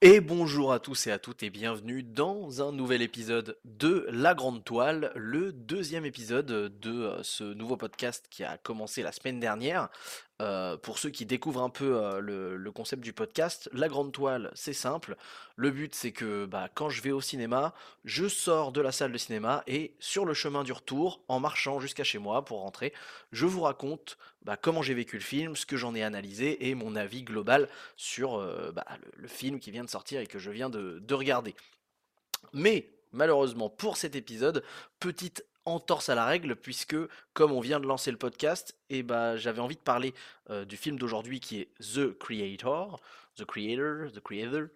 Et bonjour à tous et à toutes et bienvenue dans un nouvel épisode de La Grande Toile, le deuxième épisode de euh, ce nouveau podcast qui a commencé la semaine dernière. Euh, pour ceux qui découvrent un peu euh, le, concept du podcast, la grande toile, c'est simple. Le but, c'est que bah, quand je vais au cinéma, je sors de la salle de cinéma et sur le chemin du retour, en marchant jusqu'à chez moi pour rentrer, je vous raconte bah, comment j'ai vécu le film, ce que j'en ai analysé et mon avis global sur euh, bah, le, film qui vient de sortir et que je viens de, de regarder. Mais malheureusement pour cet épisode, petite entorse à la règle puisque comme on vient de lancer le podcast, et eh bah, j'avais envie de parler euh, du film d'aujourd'hui qui est The Creator, The Creator, The Creator.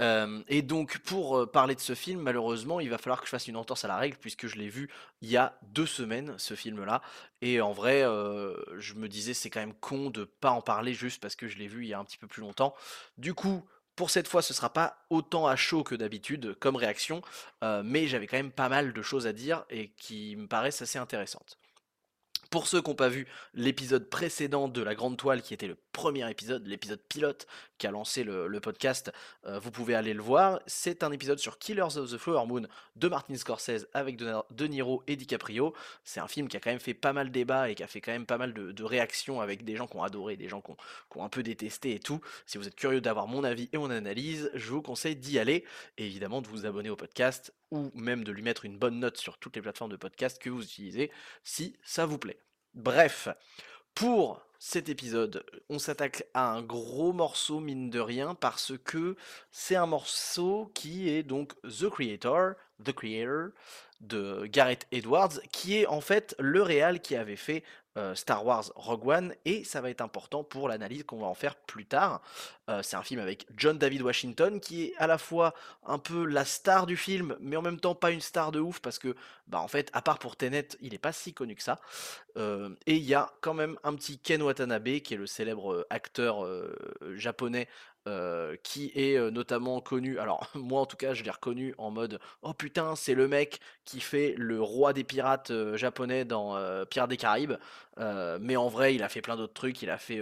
Euh, et donc pour euh, parler de ce film, malheureusement, il va falloir que je fasse une entorse à la règle puisque je l'ai vu il y a deux semaines ce film-là. Et en vrai, je me disais c'est quand même con de pas en parler juste parce que je l'ai vu il y a un petit peu plus longtemps. Du coup, pour cette fois, ce sera pas autant à chaud que d'habitude comme réaction, euh, mais j'avais quand même pas mal de choses à dire et qui me paraissent assez intéressantes. Pour ceux qui n'ont pas vu l'épisode précédent de La Grande Toile, qui était le premier épisode, l'épisode pilote qui a lancé le, podcast, euh, vous pouvez aller le voir. C'est un épisode sur Killers of the Flower Moon de Martin Scorsese avec De, Niro et DiCaprio. C'est un film qui a quand même fait pas mal de débats et qui a fait quand même pas mal de, réactions avec des gens qui ont adoré, des gens qui ont, un peu détesté et tout. Si vous êtes curieux d'avoir mon avis et mon analyse, je vous conseille d'y aller et évidemment de vous abonner au podcast ou même de lui mettre une bonne note sur toutes les plateformes de podcast que vous utilisez si ça vous plaît. Bref, pour cet épisode, on s'attaque à un gros morceau mine de rien parce que c'est un morceau qui est donc The Creator, The Creator de Gareth Edwards, qui est en fait le réal qui avait fait euh, Star Wars Rogue One, et ça va être important pour l'analyse qu'on va en faire plus tard. Euh, c'est un film avec John David Washington, qui est à la fois un peu la star du film, mais en même temps pas une star de ouf, parce que, bah en fait, à part pour Tenet, il n'est pas si connu que ça. Euh, et il y a quand même un petit Ken Watanabe, qui est le célèbre acteur japonais qui est notamment connu, alors moi en tout cas je l'ai reconnu en mode oh putain c'est le mec qui fait le roi des pirates japonais dans Pirates des Caraïbes, mais en vrai il a fait plein d'autres trucs, il a fait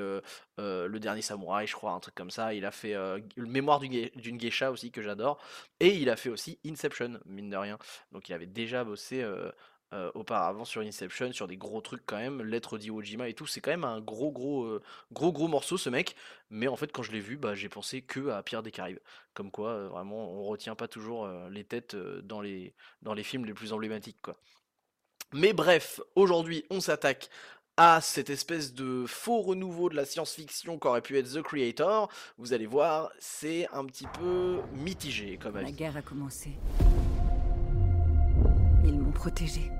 le dernier samouraï je crois, un truc comme ça, il a fait mémoire d'une geisha aussi que j'adore, et il a fait aussi Inception mine de rien, donc il avait déjà bossé euh, auparavant sur Inception, sur des gros trucs quand même, Lettre d'Iwo Jima et tout, c'est quand même un gros gros euh, gros gros morceau ce mec, mais en fait quand je l'ai vu, bah, j'ai pensé que à Pierre des Caraïbes, comme quoi euh, vraiment on retient pas toujours les têtes dans les dans les films les plus emblématiques quoi. Mais bref, aujourd'hui on s'attaque à cette espèce de faux renouveau de la science-fiction qu'aurait pu être The Creator, vous allez voir, c'est un petit peu mitigé comme avis. La guerre a commencé. Ils m'ont protégé.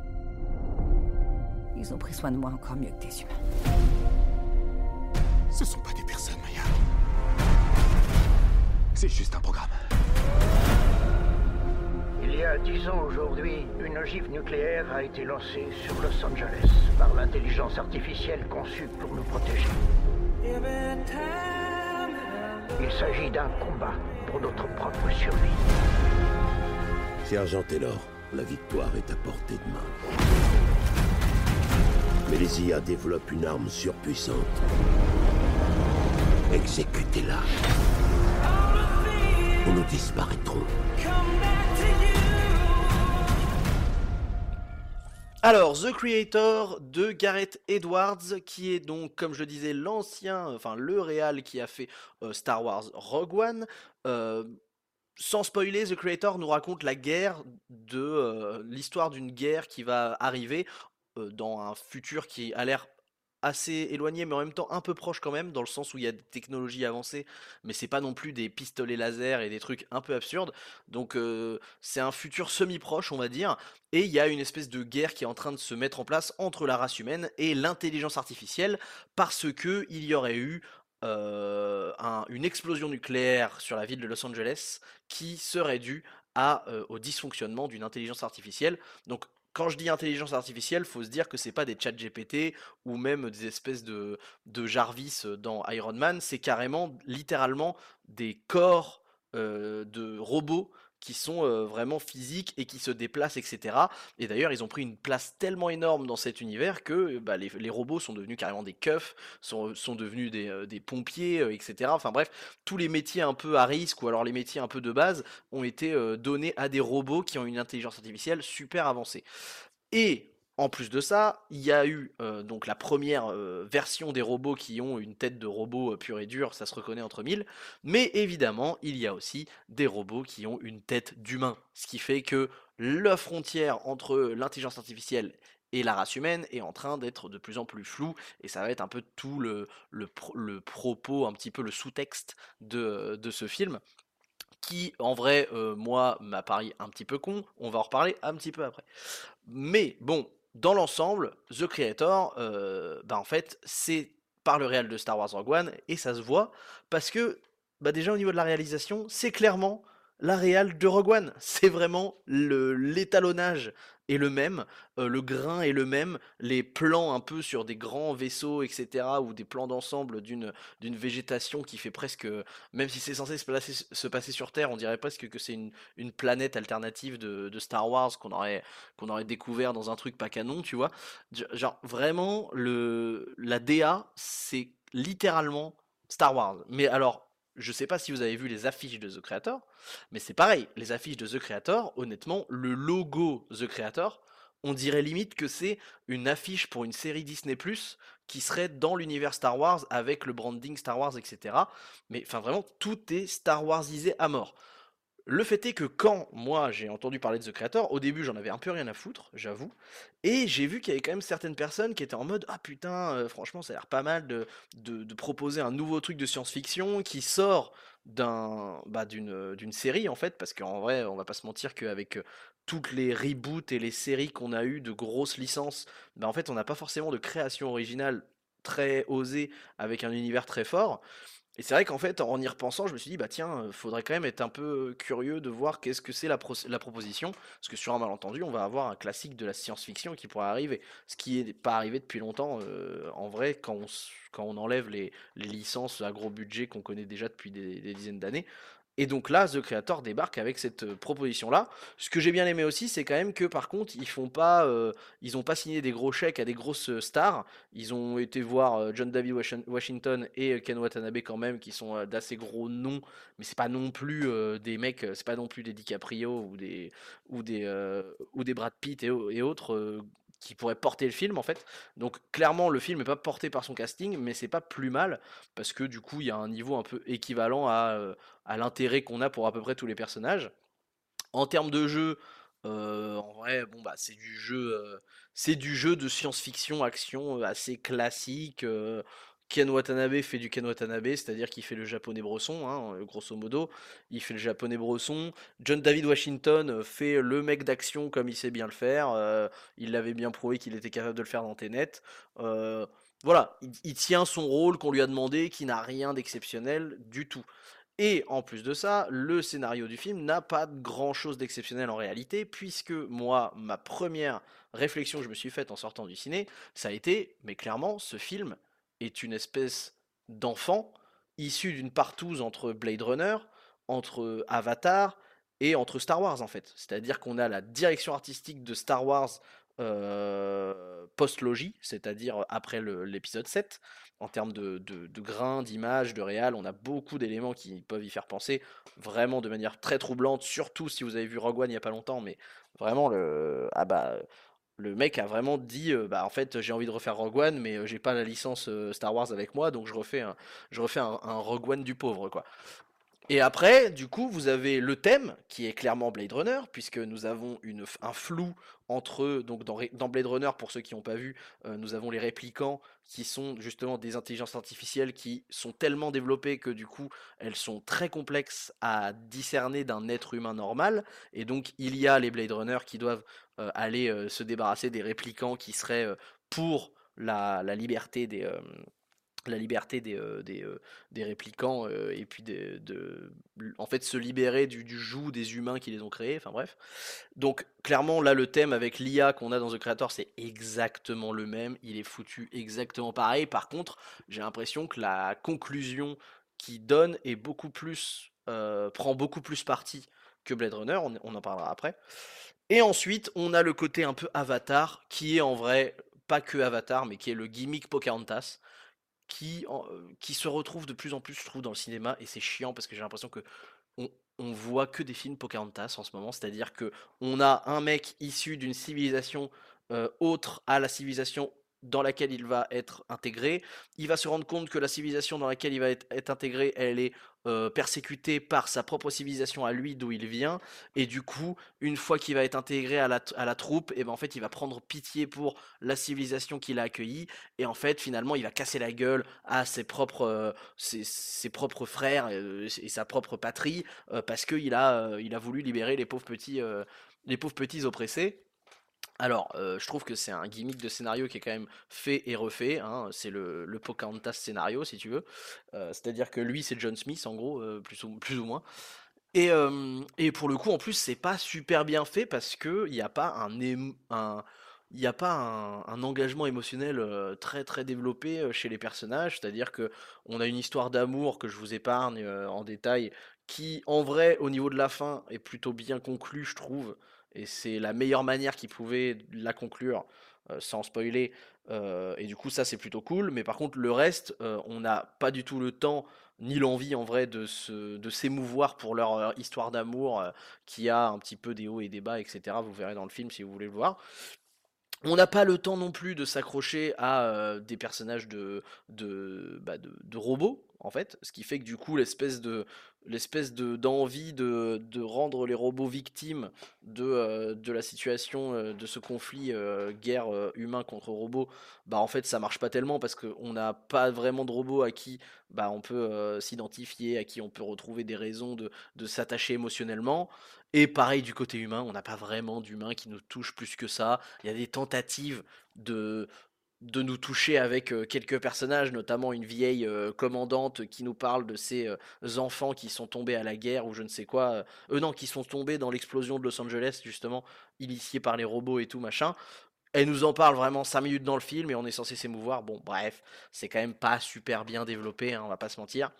Ils ont pris soin de moi encore mieux que des humains. Ce sont pas des personnes, Maya. C'est juste un programme. Il y a dix ans aujourd'hui, une ogive nucléaire a été lancée sur Los Angeles par l'intelligence artificielle conçue pour nous protéger. Il s'agit d'un combat pour notre propre survie. Sergent Taylor, la victoire est à portée de main. Mais les IA développent une arme surpuissante. Exécutez-la. Ou nous disparaîtrons. Alors, The Creator de Gareth Edwards, qui est donc, comme je disais, l'ancien, enfin le réal qui a fait euh, Star Wars Rogue One. Euh, sans spoiler, The Creator nous raconte la guerre de euh, l'histoire d'une guerre qui va arriver euh, dans un futur qui a l'air assez éloigné mais en même temps un peu proche quand même dans le sens où il y a des technologies avancées mais c'est pas non plus des pistolets laser et des trucs un peu absurdes. Donc euh, c'est un futur semi proche on va dire et il y a une espèce de guerre qui est en train de se mettre en place entre la race humaine et l'intelligence artificielle parce que il y aurait eu euh, une explosion nucléaire sur la ville de Los Angeles qui serait due à, au dysfonctionnement d'une intelligence artificielle. Donc quand je dis intelligence artificielle, faut se dire que c'est pas des chats GPT ou même des espèces de, de Jarvis dans Iron Man, c'est carrément littéralement des corps de robots qui sont euh, vraiment physiques et qui se déplacent, etc. Et d'ailleurs, ils ont pris une place tellement énorme dans cet univers que bah, les, robots sont devenus carrément des keufs, sont, devenus des, euh, des pompiers, euh, etc. Enfin bref, tous les métiers un peu à risque ou alors les métiers un peu de base ont été euh, donnés à des robots qui ont une intelligence artificielle super avancée. Et en plus de ça, il y a eu euh, donc la première euh, version des robots qui ont une tête de robot euh, pur et dur, ça se reconnaît entre mille, mais évidemment, il y a aussi des robots qui ont une tête d'humain, ce qui fait que la frontière entre l'intelligence artificielle et la race humaine est en train d'être de plus en plus floue, et ça va être un peu tout le, le, pro- le propos, un petit peu le sous-texte de, ce film qui en vrai moi m'a paru un petit peu con, on va en reparler un petit peu après. Mais bon, dans l'ensemble, The Creator, euh, bah c'est par le réel de Star Wars Rogue One, et ça se voit, parce que bah déjà au niveau de la réalisation, c'est clairement la réal de Rogue One. C'est vraiment l'étalonnage est le même, le grain est le même, les plans un peu sur des grands vaisseaux, etc., ou des plans d'ensemble d'une végétation qui fait presque, même si c'est censé se, se passer sur Terre, on dirait presque que c'est une, une planète alternative de, de Star Wars qu'on aurait, aurait découvert dans un truc pas canon, tu vois. Ge- Genre, vraiment, le, la DA, c'est littéralement Star Wars. Mais alors, je sais pas si vous avez vu les affiches de The Creator, mais c'est pareil, les affiches de The Creator, honnêtement, le logo The Creator, on dirait limite que c'est une affiche pour une série Disney qui serait dans l'univers Star Wars avec le branding Star Wars, etc. Mais enfin vraiment, tout est Star Warsisé à mort. Le fait est que quand moi j'ai entendu parler de The Creator, au début j'en avais un peu rien à foutre, j'avoue, et j'ai vu qu'il y avait quand même certaines personnes qui étaient en mode ah putain, euh, franchement ça a l'air pas mal de, proposer un nouveau truc de science-fiction qui sort d'un bah, d'une euh, d'une série en fait, parce qu'en vrai on va pas se mentir qu'avec euh, toutes les reboots et les séries qu'on a eu de grosses licences, bah en fait on n'a pas forcément de création originale très osée avec un univers très fort. Et c'est vrai qu'en fait, en y repensant, je me suis dit, bah tiens, euh, faudrait quand même être un peu curieux de voir qu'est-ce que c'est la, pro- la proposition, parce que sur un malentendu, on va avoir un classique de la science-fiction qui pourrait arriver, ce qui n'est pas arrivé depuis longtemps, euh, en vrai, quand on, enlève les, licences à gros budget qu'on connaît déjà depuis des dizaines d'années. Et donc là, The Creator débarque avec cette euh, proposition-là. Ce que j'ai bien aimé aussi, c'est quand même que par contre, ils font pas, euh, pas signé des gros chèques à des grosses euh, stars. Ils ont été voir John David Washi- Washington et Ken Watanabe quand même, qui sont d'assez gros noms, mais c'est pas non plus des mecs, c'est pas non plus des DiCaprio ou des ou des ou des Brad Pitt et, au- et autres qui pourraient porter le film en fait. Donc clairement, le film est pas porté par son casting, mais c'est pas plus mal parce que du coup, il y a un niveau un peu équivalent à euh, à l'intérêt qu'on a pour à peu près tous les personnages. En termes de jeu, euh, en vrai, bon bah c'est du jeu, euh, c'est du jeu de science-fiction, action assez classique. Ken Watanabe fait du Ken Watanabe, c'est-à-dire qu'il fait le japonais bresson, hein, euh, grosso modo. Il fait le japonais bresson. John David Washington euh, fait le mec d'action comme il sait bien le faire. euh, il l'avait bien prouvé qu'il était capable de le faire dans Tenet. Voilà, il, il tient son rôle qu'on lui a demandé, qui n'a rien d'exceptionnel du tout. Et en plus de ça, le scénario du film n'a pas grand-chose d'exceptionnel en réalité, puisque moi, ma première réflexion que je me suis faite en sortant du ciné, ça a été, mais clairement, ce film est une espèce d'enfant issu d'une partouze entre Blade Runner, entre Avatar et entre Star Wars en fait. C'est-à-dire qu'on a la direction artistique de Star Wars euh, post-logie, c'est-à-dire après l'épisode 7, en termes de grains, d'images, de réal, on a beaucoup d'éléments qui peuvent y faire penser, vraiment de manière très troublante, surtout si vous avez vu Rogue One il n'y a pas longtemps, mais vraiment le... Ah bah, le mec a vraiment dit, euh, bah en fait j'ai envie de refaire Rogue One, mais euh, j'ai pas la licence euh, Star Wars avec moi, donc je refais un, je refais un, Rogue One du pauvre, quoi. Et après, du coup, vous avez le thème qui est clairement Blade Runner, puisque nous avons une, un flou entre donc dans, dans Blade Runner, pour ceux qui n'ont pas vu, euh, nous avons les réplicants qui sont justement des intelligences artificielles qui sont tellement développées que du coup, elles sont très complexes à discerner d'un être humain normal. Et donc, il y a les Blade Runner qui doivent aller euh, se débarrasser des réplicants qui seraient euh, pour la, liberté des, euh, la liberté des, euh, des, euh, des réplicants euh, et puis de, en fait se libérer du, du joug des humains qui les ont créés, enfin bref. Donc clairement là le thème avec l'IA qu'on a dans The Creator c'est exactement le même, il est foutu exactement pareil. Par contre j'ai l'impression que la conclusion qui donne est beaucoup plus euh, prend beaucoup plus parti que Blade Runner, on, on en parlera après. Et ensuite, on a le côté un peu Avatar, qui est en vrai pas que Avatar, mais qui est le gimmick Pocahontas, euh, qui se retrouve de plus en plus, je trouve, dans le cinéma, et c'est chiant parce que j'ai l'impression que on, on voit que des films Pocahontas en ce moment, c'est-à-dire que on a un mec issu d'une civilisation euh, autre à la civilisation dans laquelle il va être intégré. Il va se rendre compte que la civilisation dans laquelle il va être, intégré, elle est euh, persécutée par sa propre civilisation à lui d'où il vient. Et du coup, une fois qu'il va être intégré à la, à la troupe, et ben en fait, il va prendre pitié pour la civilisation qu'il a accueillie. Et en fait, finalement, il va casser la gueule à ses propres, euh, ses, ses propres frères euh, et sa propre patrie euh, parce qu'il a, a voulu libérer les pauvres petits, les pauvres petits oppressés. Alors, euh, je trouve que c'est un gimmick de scénario qui est quand même fait et refait. hein, C'est le, le Pocahontas scénario, si tu veux. Euh, C'est-à-dire que lui, c'est John Smith, en gros, euh, plus, ou, plus ou moins. Et, et pour le coup, en plus, c'est pas super bien fait parce que il n'y a pas un, un- il a pas un, engagement émotionnel très très développé chez les personnages. C'est-à-dire que on a une histoire d'amour que je vous épargne en détail, qui en vrai, au niveau de la fin, est plutôt bien conclue, je trouve. Et c'est la meilleure manière qu'ils pouvaient la conclure euh, sans spoiler. euh, et du coup, ça c'est plutôt cool. Mais par contre, le reste, euh, on n'a pas du tout le temps ni l'envie en vrai de de s'émouvoir pour leur histoire d'amour qui a un petit peu des hauts et des bas, etc. Vous verrez dans le film si vous voulez le voir. On n'a pas le temps non plus de s'accrocher à des personnages de, de, bah, robots, en fait, ce qui fait que du coup, l'espèce de l'espèce de d'envie de, de rendre les robots victimes de, euh, de la situation euh, de ce conflit euh, guerre humain contre robots bah en fait ça marche pas tellement parce qu'on n'a pas vraiment de robots à qui bah on peut s'identifier à qui on peut retrouver des raisons de, de s'attacher émotionnellement. Et pareil du côté humain on n'a pas vraiment d'humain qui nous touche plus que ça. Il y a des tentatives de de nous toucher avec euh, quelques personnages, notamment une vieille euh, commandante qui nous parle de ses euh, enfants qui sont tombés à la guerre ou je ne sais quoi. Eux non, qui sont tombés dans l'explosion de Los Angeles, justement, initiés par les robots et tout machin. Elle nous en parle vraiment 5 minutes dans le film et on est censé s'émouvoir. Bon, bref, c'est quand même pas super bien développé, hein, on va pas se mentir.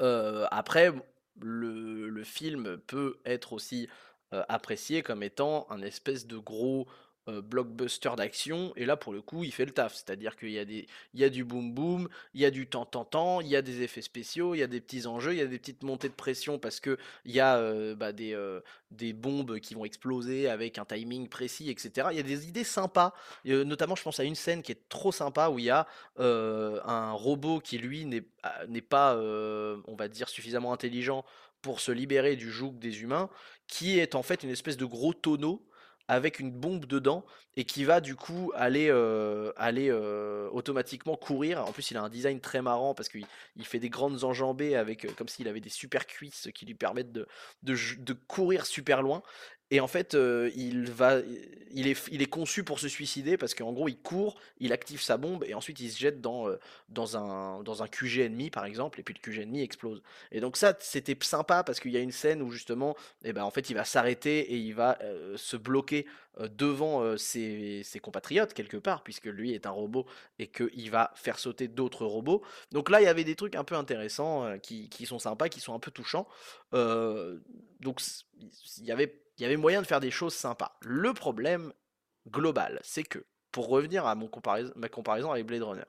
Après, le, film peut être aussi apprécié comme étant un espèce de gros euh, blockbuster d'action, et là pour le coup il fait le taf, c'est-à-dire qu'il y a des, il y a du boom boom, il y a du temps temps temps, il y a des effets spéciaux, il y a des petits enjeux, il y a des petites montées de pression parce que il y a euh, bah, des, euh, des bombes qui vont exploser avec un timing précis, etc. Il y a des idées sympas, notamment je pense à une scène qui est trop sympa où il y a un robot qui lui n'est ah, pas, on va dire, suffisamment intelligent pour se libérer du joug des humains, qui est en fait une espèce de gros tonneau avec une bombe dedans et qui va du coup aller, aller automatiquement courir. En plus, il a un design très marrant parce qu'il il fait des grandes enjambées avec comme s'il avait des super cuisses qui lui permettent de courir super loin. Et en fait, euh, il va, il est, il est conçu pour se suicider parce qu'en gros, il court, il active sa bombe et ensuite il se jette dans, euh, dans un, dans un QG ennemi par exemple, et puis le QG ennemi explose. Et donc ça, c'était sympa parce qu'il y a une scène où justement, eh ben, en fait, il va s'arrêter et il va euh, se bloquer devant ses, ses compatriotes quelque part, puisque lui est un robot et qu'il va faire sauter d'autres robots. Donc là, il y avait des trucs un peu intéressants qui, qui sont sympas, qui sont un peu touchants. Donc il y avait, il y avait moyen de faire des choses sympas. Le problème global, c'est que, pour revenir à mon ma comparaison avec Blade Runner,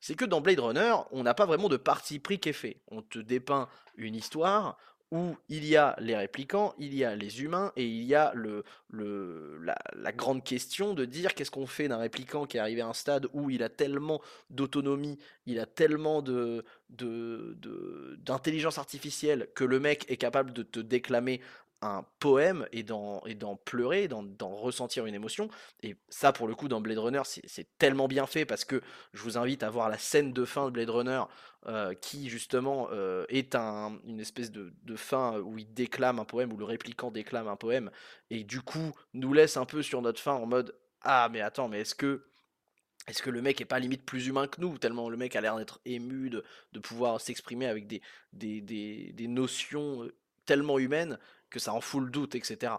c'est que dans Blade Runner, on n'a pas vraiment de parti pris qui est fait. On te dépeint une histoire où il y a les réplicants, il y a les humains, et il y a le, la, grande question de dire qu'est-ce qu'on fait d'un réplicant qui est arrivé à un stade où il a tellement d'autonomie, il a tellement de- d'intelligence artificielle que le mec est capable de te déclamer un poème et d'en, et pleurer, d'en, ressentir une émotion. Et ça, pour le coup, dans Blade Runner, c'est, tellement bien fait parce que je vous invite à voir la scène de fin de Blade Runner euh, qui, justement, euh, est un, une espèce de, de fin où il déclame un poème, où le réplicant déclame un poème, et du coup, nous laisse un peu sur notre fin en mode Ah, mais attends, mais est-ce que. Est-ce que le mec est pas limite plus humain que nous, tellement le mec a l'air d'être ému, de, de pouvoir s'exprimer avec des, des, des, des notions euh, tellement humaines que ça en fout le doute, etc.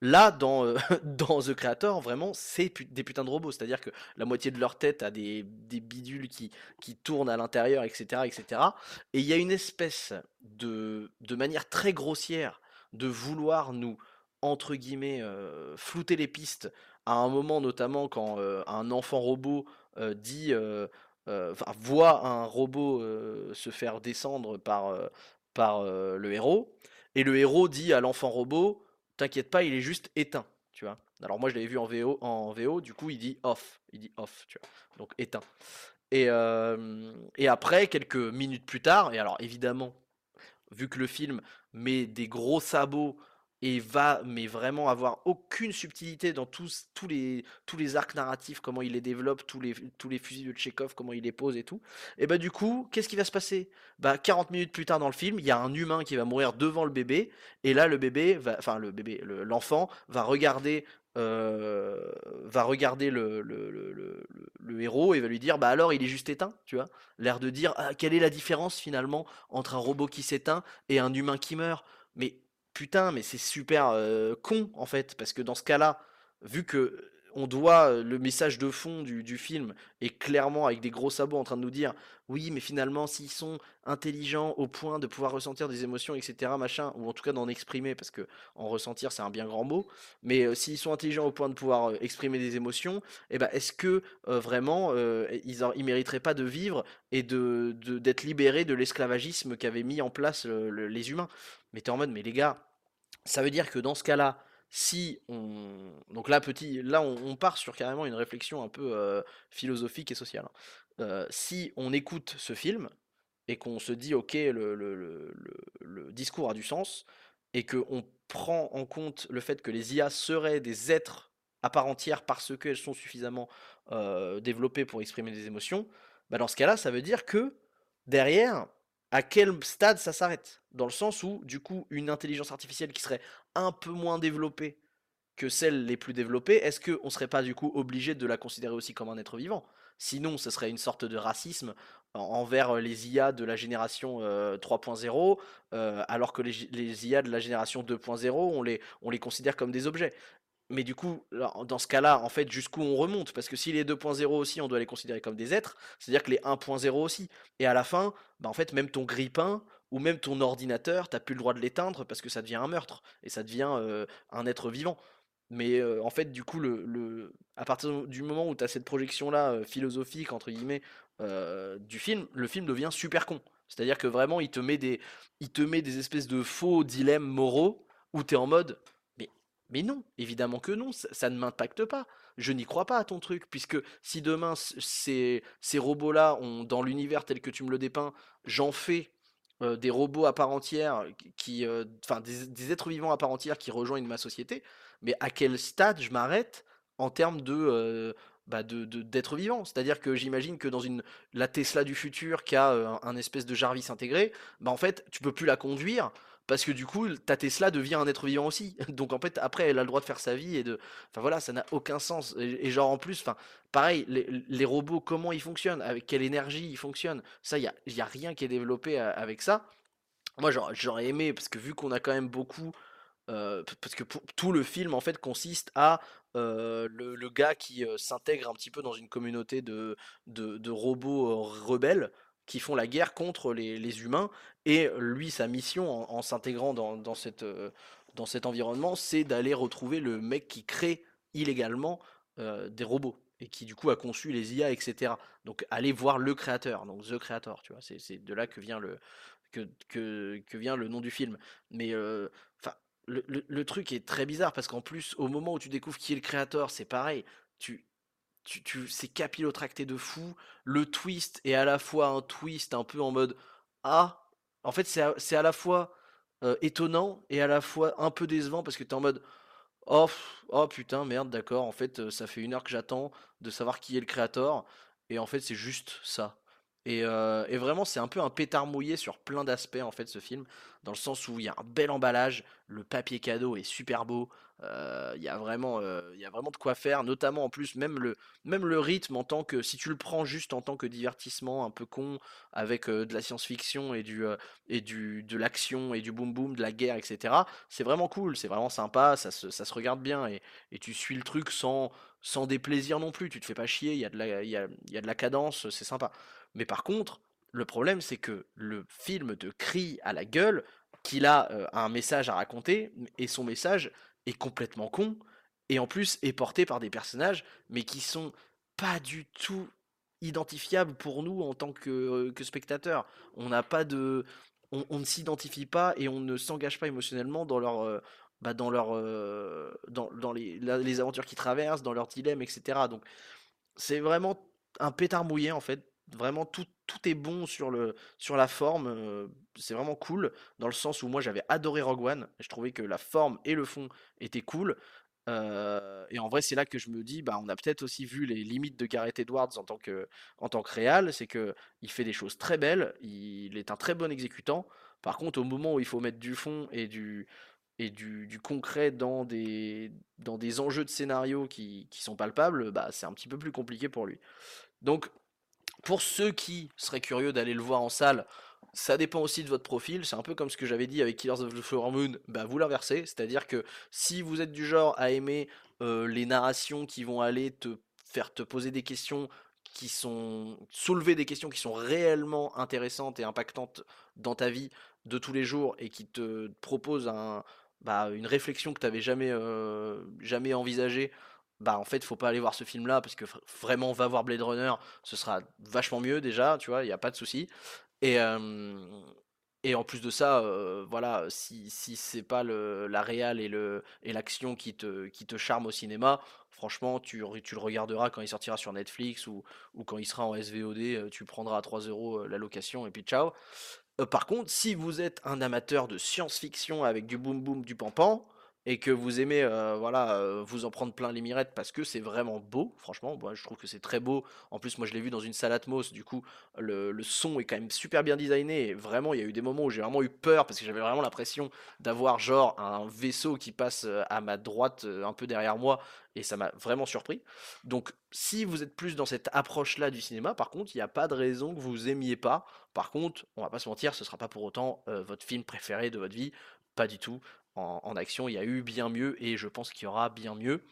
Là, dans, euh, dans The Creator, vraiment, c'est des putains de robots. C'est-à-dire que la moitié de leur tête a des, des bidules qui, qui tournent à l'intérieur, etc., etc. Et il y a une espèce de, de manière très grossière de vouloir nous, entre guillemets, euh, flouter les pistes à un moment, notamment quand euh, un enfant robot dit, voit un robot se faire descendre par, par le héros et le héros dit à l'enfant robot, t'inquiète pas, il est juste éteint, tu vois. Alors moi je l'avais vu en VO, en VO, du coup il dit off, il dit off, tu vois. Donc éteint. Et, et après, quelques minutes plus tard, et alors évidemment, vu que le film met des gros sabots et va mais vraiment avoir aucune subtilité dans tous, tous, les, tous les arcs narratifs, comment il les développe, tous les, tous les fusils de Chekhov, comment il les pose et tout. Et bah du coup, qu'est-ce qui va se passer? Bah 40 minutes plus tard dans le film, il y a un humain qui va mourir devant le bébé, et là le bébé, va, enfin le bébé, l'enfant va regarder euh, va regarder le, le, héros et va lui dire bah alors il est juste éteint tu vois? L'air de dire ah, quelle est la différence finalement entre un robot qui s'éteint et un humain qui meurt? Mais putain, mais c'est super con en fait, parce que dans ce cas-là, vu que on doit le message de fond du, film est clairement avec des gros sabots en train de nous dire oui mais finalement s'ils sont intelligents au point de pouvoir ressentir des émotions etc machin ou en tout cas d'en exprimer parce que en ressentir c'est un bien grand mot mais s'ils sont intelligents au point de pouvoir exprimer des émotions eh ben est-ce que vraiment ils, mériteraient pas de vivre et d'être libérés de l'esclavagisme qu'avaient mis en place les humains? Mais t'es en mode mais les gars ça veut dire que dans ce cas-là, si on. Donc là, petit, là on, part sur carrément une réflexion un peu euh, philosophique et sociale. Hein. Euh, si on écoute ce film et qu'on se dit, ok, le, discours a du sens, et qu'on prend en compte le fait que les IA seraient des êtres à part entière parce qu'elles sont suffisamment euh, développées pour exprimer des émotions, bah dans ce cas-là, ça veut dire que derrière, à quel stade ça s'arrête? Dans le sens où, du coup, une intelligence artificielle qui serait un peu moins développée que celles les plus développées, est-ce qu'on ne serait pas du coup obligé de la considérer aussi comme un être vivant? Sinon, ce serait une sorte de racisme envers les IA de la génération 3.0, alors que les, les, IA de la génération 2.0, on les, on les considère comme des objets mais du coup, dans ce cas-là, en fait, jusqu'où on remonte? Parce que si les 2.0 aussi, on doit les considérer comme des êtres, c'est-à-dire que les 1.0 aussi. Et à la fin, bah en fait, même ton grippin ou même ton ordinateur, t'as plus le droit de l'éteindre parce que ça devient un meurtre et ça devient un être vivant. Mais en fait, du coup, à partir du moment où tu cette projection-là philosophique, entre guillemets, du film, le film devient super con. C'est-à-dire que vraiment, il te des, il te met des espèces de faux dilemmes moraux où tu es en mode mais non, évidemment que non, ça, ne m'impacte pas. Je n'y crois pas à ton truc, puisque si demain ces, robots-là ont, dans l'univers tel que tu me le dépeins, j'en fais des robots à part entière, qui, enfin des, êtres vivants à part entière qui rejoignent ma société, mais à quel stade je m'arrête en termes de, bah d'être vivant. C'est-à-dire que j'imagine que dans une la Tesla du futur qui a un, espèce de Jarvis intégré, bah en fait tu peux plus la conduire parce que du coup ta Tesla devient un être vivant aussi. Donc en fait après elle a le droit de faire sa vie et de enfin voilà ça n'a aucun sens. Et, genre en plus enfin pareil les, robots comment ils fonctionnent? Avec quelle énergie ils fonctionnent? Ça il y a, a rien qui est développé avec ça. Moi j'aurais aimé parce que vu qu'on a quand même beaucoup euh, parce que tout le film en fait consiste à euh, le, gars qui euh, s'intègre un petit peu dans une communauté de robots rebelles qui font la guerre contre les, humains. Et lui, sa mission en, s'intégrant dans, cette, euh, dans cet environnement, c'est d'aller retrouver le mec qui crée illégalement euh, des robots et qui du coup a conçu les IA, etc. Donc aller voir le créateur, donc The Creator, tu vois, c'est de là que vient le, que, que, vient le nom du film. Mais euh, le, le, truc est très bizarre parce qu'en plus, au moment où tu découvres qui est le créateur, c'est pareil. Tu, tu, tu, c'est capillotracté de fou. Le twist est à la fois un twist un peu en mode Ah, en fait, c'est à, la fois euh, étonnant et à la fois un peu décevant parce que t'es en mode Oh, oh putain, merde, d'accord. En fait, euh, ça fait une heure que j'attends de savoir qui est le créateur. Et en fait, c'est juste ça. Et, euh, et vraiment, c'est un peu un pétard mouillé sur plein d'aspects en fait ce film, dans le sens où il y a un bel emballage, le papier cadeau est super beau, euh, il y a vraiment, euh, il y a vraiment de quoi faire, notamment en plus même le, même le rythme en tant que si tu le prends juste en tant que divertissement un peu con avec de la science-fiction et du et du de l'action et du boom boom, de la guerre, etc. C'est vraiment cool, c'est vraiment sympa, ça se, ça se regarde bien et, et tu suis le truc sans sans déplaisir non plus, tu te fais pas chier, il y a de la, il y a, il y a de la cadence, c'est sympa. Mais par contre, le problème, c'est que le film te crie à la gueule qu'il a un message à raconter, et son message est complètement con, et en plus est porté par des personnages, mais qui sont pas du tout identifiables pour nous en tant que, que spectateurs. On n'a pas de... On, ne s'identifie pas et on ne s'engage pas émotionnellement dans leur... bah, dans leur dans, dans les, les aventures qu'ils traversent, dans leurs dilemmes, etc. Donc c'est vraiment un pétard mouillé en fait. Vraiment tout, tout est bon sur le sur la forme. c'est vraiment cool dans le sens où moi j'avais adoré Rogue One. Je trouvais que la forme et le fond étaient cool. et en vrai, c'est là que je me dis, bah, on a peut-être aussi vu les limites de Gareth Edwards en tant que en tant que réal. C'est que il fait des choses très belles. Il est un très bon exécutant. Par contre, au moment où il faut mettre du fond et du et du, du concret dans des, dans des enjeux de scénario qui, qui sont palpables, bah, c'est un petit peu plus compliqué pour lui. Donc, pour ceux qui seraient curieux d'aller le voir en salle, ça dépend aussi de votre profil. C'est un peu comme ce que j'avais dit avec Killers of the Flower Moon. Bah, vous l'inversez. C'est-à-dire que si vous êtes du genre à aimer euh, les narrations qui vont aller te faire te poser des questions qui sont soulever des questions qui sont réellement intéressantes et impactantes dans ta vie de tous les jours et qui te proposent bah, une réflexion que tu n'avais jamais, euh, jamais envisagée, bah en fait, faut pas aller voir ce film-là parce que vra- vraiment, va voir Blade Runner, ce sera vachement mieux déjà, tu vois, il n'y a pas de souci. Et, et en plus de ça, voilà, si, si c'est pas le, la réal et le et l'action qui te, qui te charme au cinéma, franchement, tu, tu le regarderas quand il sortira sur Netflix ou, ou quand il sera en SVOD, tu prendras à 3 euros la location et puis ciao. Par contre, si vous êtes un amateur de science-fiction avec du boom boom, du pampan, et que vous aimez euh, voilà, euh, vous en prendre plein les mirettes parce que c'est vraiment beau, franchement, moi je trouve que c'est très beau. En plus, moi je l'ai vu dans une salle Atmos, du coup, le, son est quand même super bien designé. Vraiment, il y a eu des moments où j'ai vraiment eu peur parce que j'avais vraiment l'impression d'avoir genre un vaisseau qui passe euh, à ma droite, un peu derrière moi, et ça m'a vraiment surpris. Donc, si vous êtes plus dans cette approche-là du cinéma, par contre, il n'y a pas de raison que vous aimiez pas. Par contre, on va pas se mentir, ce sera pas pour autant votre film préféré de votre vie, pas du tout. En, action, il y a eu bien mieux et je pense qu'il y aura bien mieux.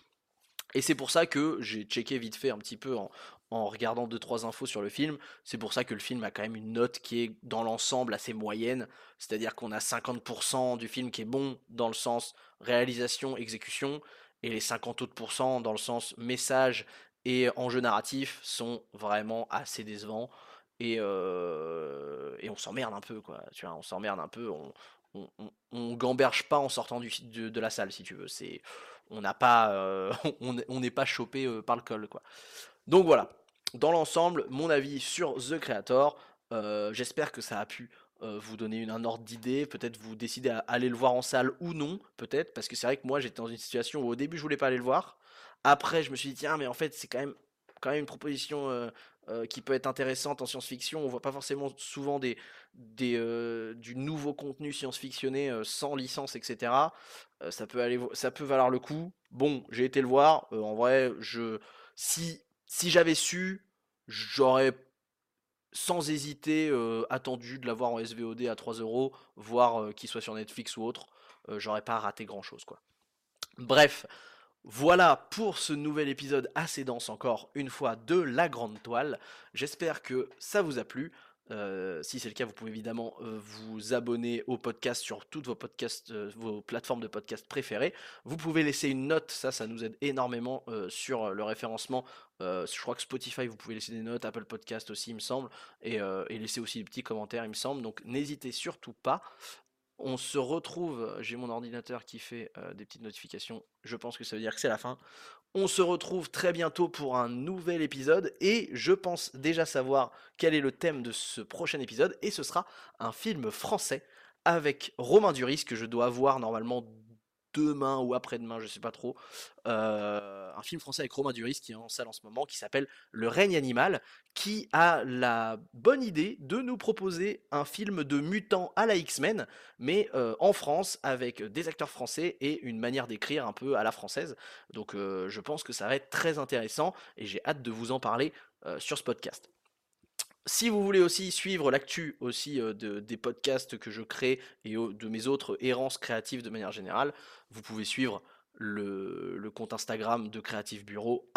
Et c'est pour ça que j'ai checké vite fait un petit peu en, regardant deux trois infos sur le film. C'est pour ça que le film a quand même une note qui est dans l'ensemble assez moyenne. C'est-à-dire qu'on a 50% du film qui est bon dans le sens réalisation, exécution, et les 50 autres dans le sens message et enjeu narratif sont vraiment assez décevants. Et, euh, et on s'emmerde un peu, quoi. Tu vois, on s'emmerde un peu. On, on, gamberge pas en sortant du, de, la salle, si tu veux. C'est, on n'a pas, euh, on n'est pas chopé euh, par le col, quoi. Donc voilà. Dans l'ensemble, mon avis sur The Creator. Euh, J'espère que ça a pu vous donner une, un ordre d'idée. Peut-être vous décider à aller le voir en salle ou non, peut-être, parce que c'est vrai que moi j'étais dans une situation où au début je voulais pas aller le voir. Après, je me suis dit tiens, mais en fait c'est quand même quand même une proposition euh, qui peut être intéressante en science-fiction. On voit pas forcément souvent des, des, euh, du nouveau contenu science-fictionné euh, sans licence, etc. Ça peut aller, ça peut valoir le coup. Bon, j'ai été le voir. en vrai, je, si, si j'avais su, j'aurais sans hésiter attendu de l'avoir en SVOD à 3 euros, voire qu'il soit sur Netflix ou autre. J'aurais pas raté grand chose, quoi. Bref, voilà pour ce nouvel épisode assez dense encore une fois de La Grande Toile. J'espère que ça vous a plu. Euh, si c'est le cas, vous pouvez évidemment euh, vous abonner au podcast sur toutes euh, vos plateformes de podcast préférées. Vous pouvez laisser une note, ça, nous aide énormément sur le référencement. Je crois que Spotify, vous pouvez laisser des notes, Apple Podcast aussi, il me semble, et laisser aussi des petits commentaires, il me semble. Donc n'hésitez surtout pas. On se retrouve, j'ai mon ordinateur qui fait euh, des petites notifications, je pense que ça veut dire que c'est la fin. On se retrouve très bientôt pour un nouvel épisode et je pense déjà savoir quel est le thème de ce prochain épisode et ce sera un film français avec Romain Duris que je dois voir normalement demain ou après-demain, je sais pas trop, euh, un film français avec Romain Duris qui est en salle en ce moment, qui s'appelle Le règne animal, qui a la bonne idée de nous proposer un film de mutants à la X-Men, mais euh, en France, avec des acteurs français et une manière d'écrire un peu à la française. Donc euh, je pense que ça va être très intéressant et j'ai hâte de vous en parler sur ce podcast. Si vous voulez aussi suivre l'actu aussi euh, de- des podcasts que je crée et de mes autres errances créatives de manière générale, vous pouvez suivre le, le compte Instagram de Creative Bureau,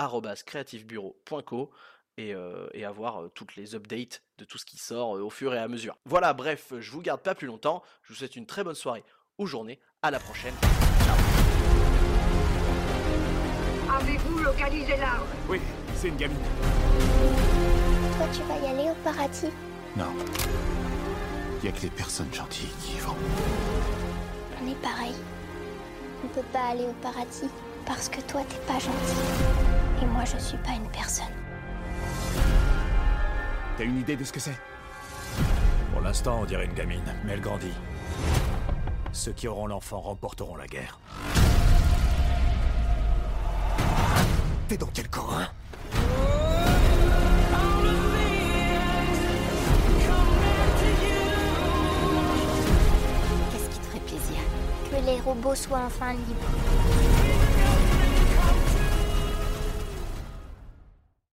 creativebureau.co et, euh, et avoir euh, toutes les updates de tout ce qui sort euh, au fur et à mesure. Voilà, bref, je vous garde pas plus longtemps, je vous souhaite une très bonne soirée ou journée, à la prochaine. Avez-vous localisé l'arme Oui, c'est une gamine. Toi, tu vas y aller au paradis Non. Il y a que les personnes gentilles qui y vont. On est pareil. On peut pas aller au paradis parce que toi, t'es pas gentil. Et moi, je suis pas une personne. T'as une idée de ce que c'est? Pour l'instant, on dirait une gamine, mais elle grandit. Ceux qui auront l'enfant remporteront la guerre. T'es dans quel camp, hein? Les robots soient enfin libres.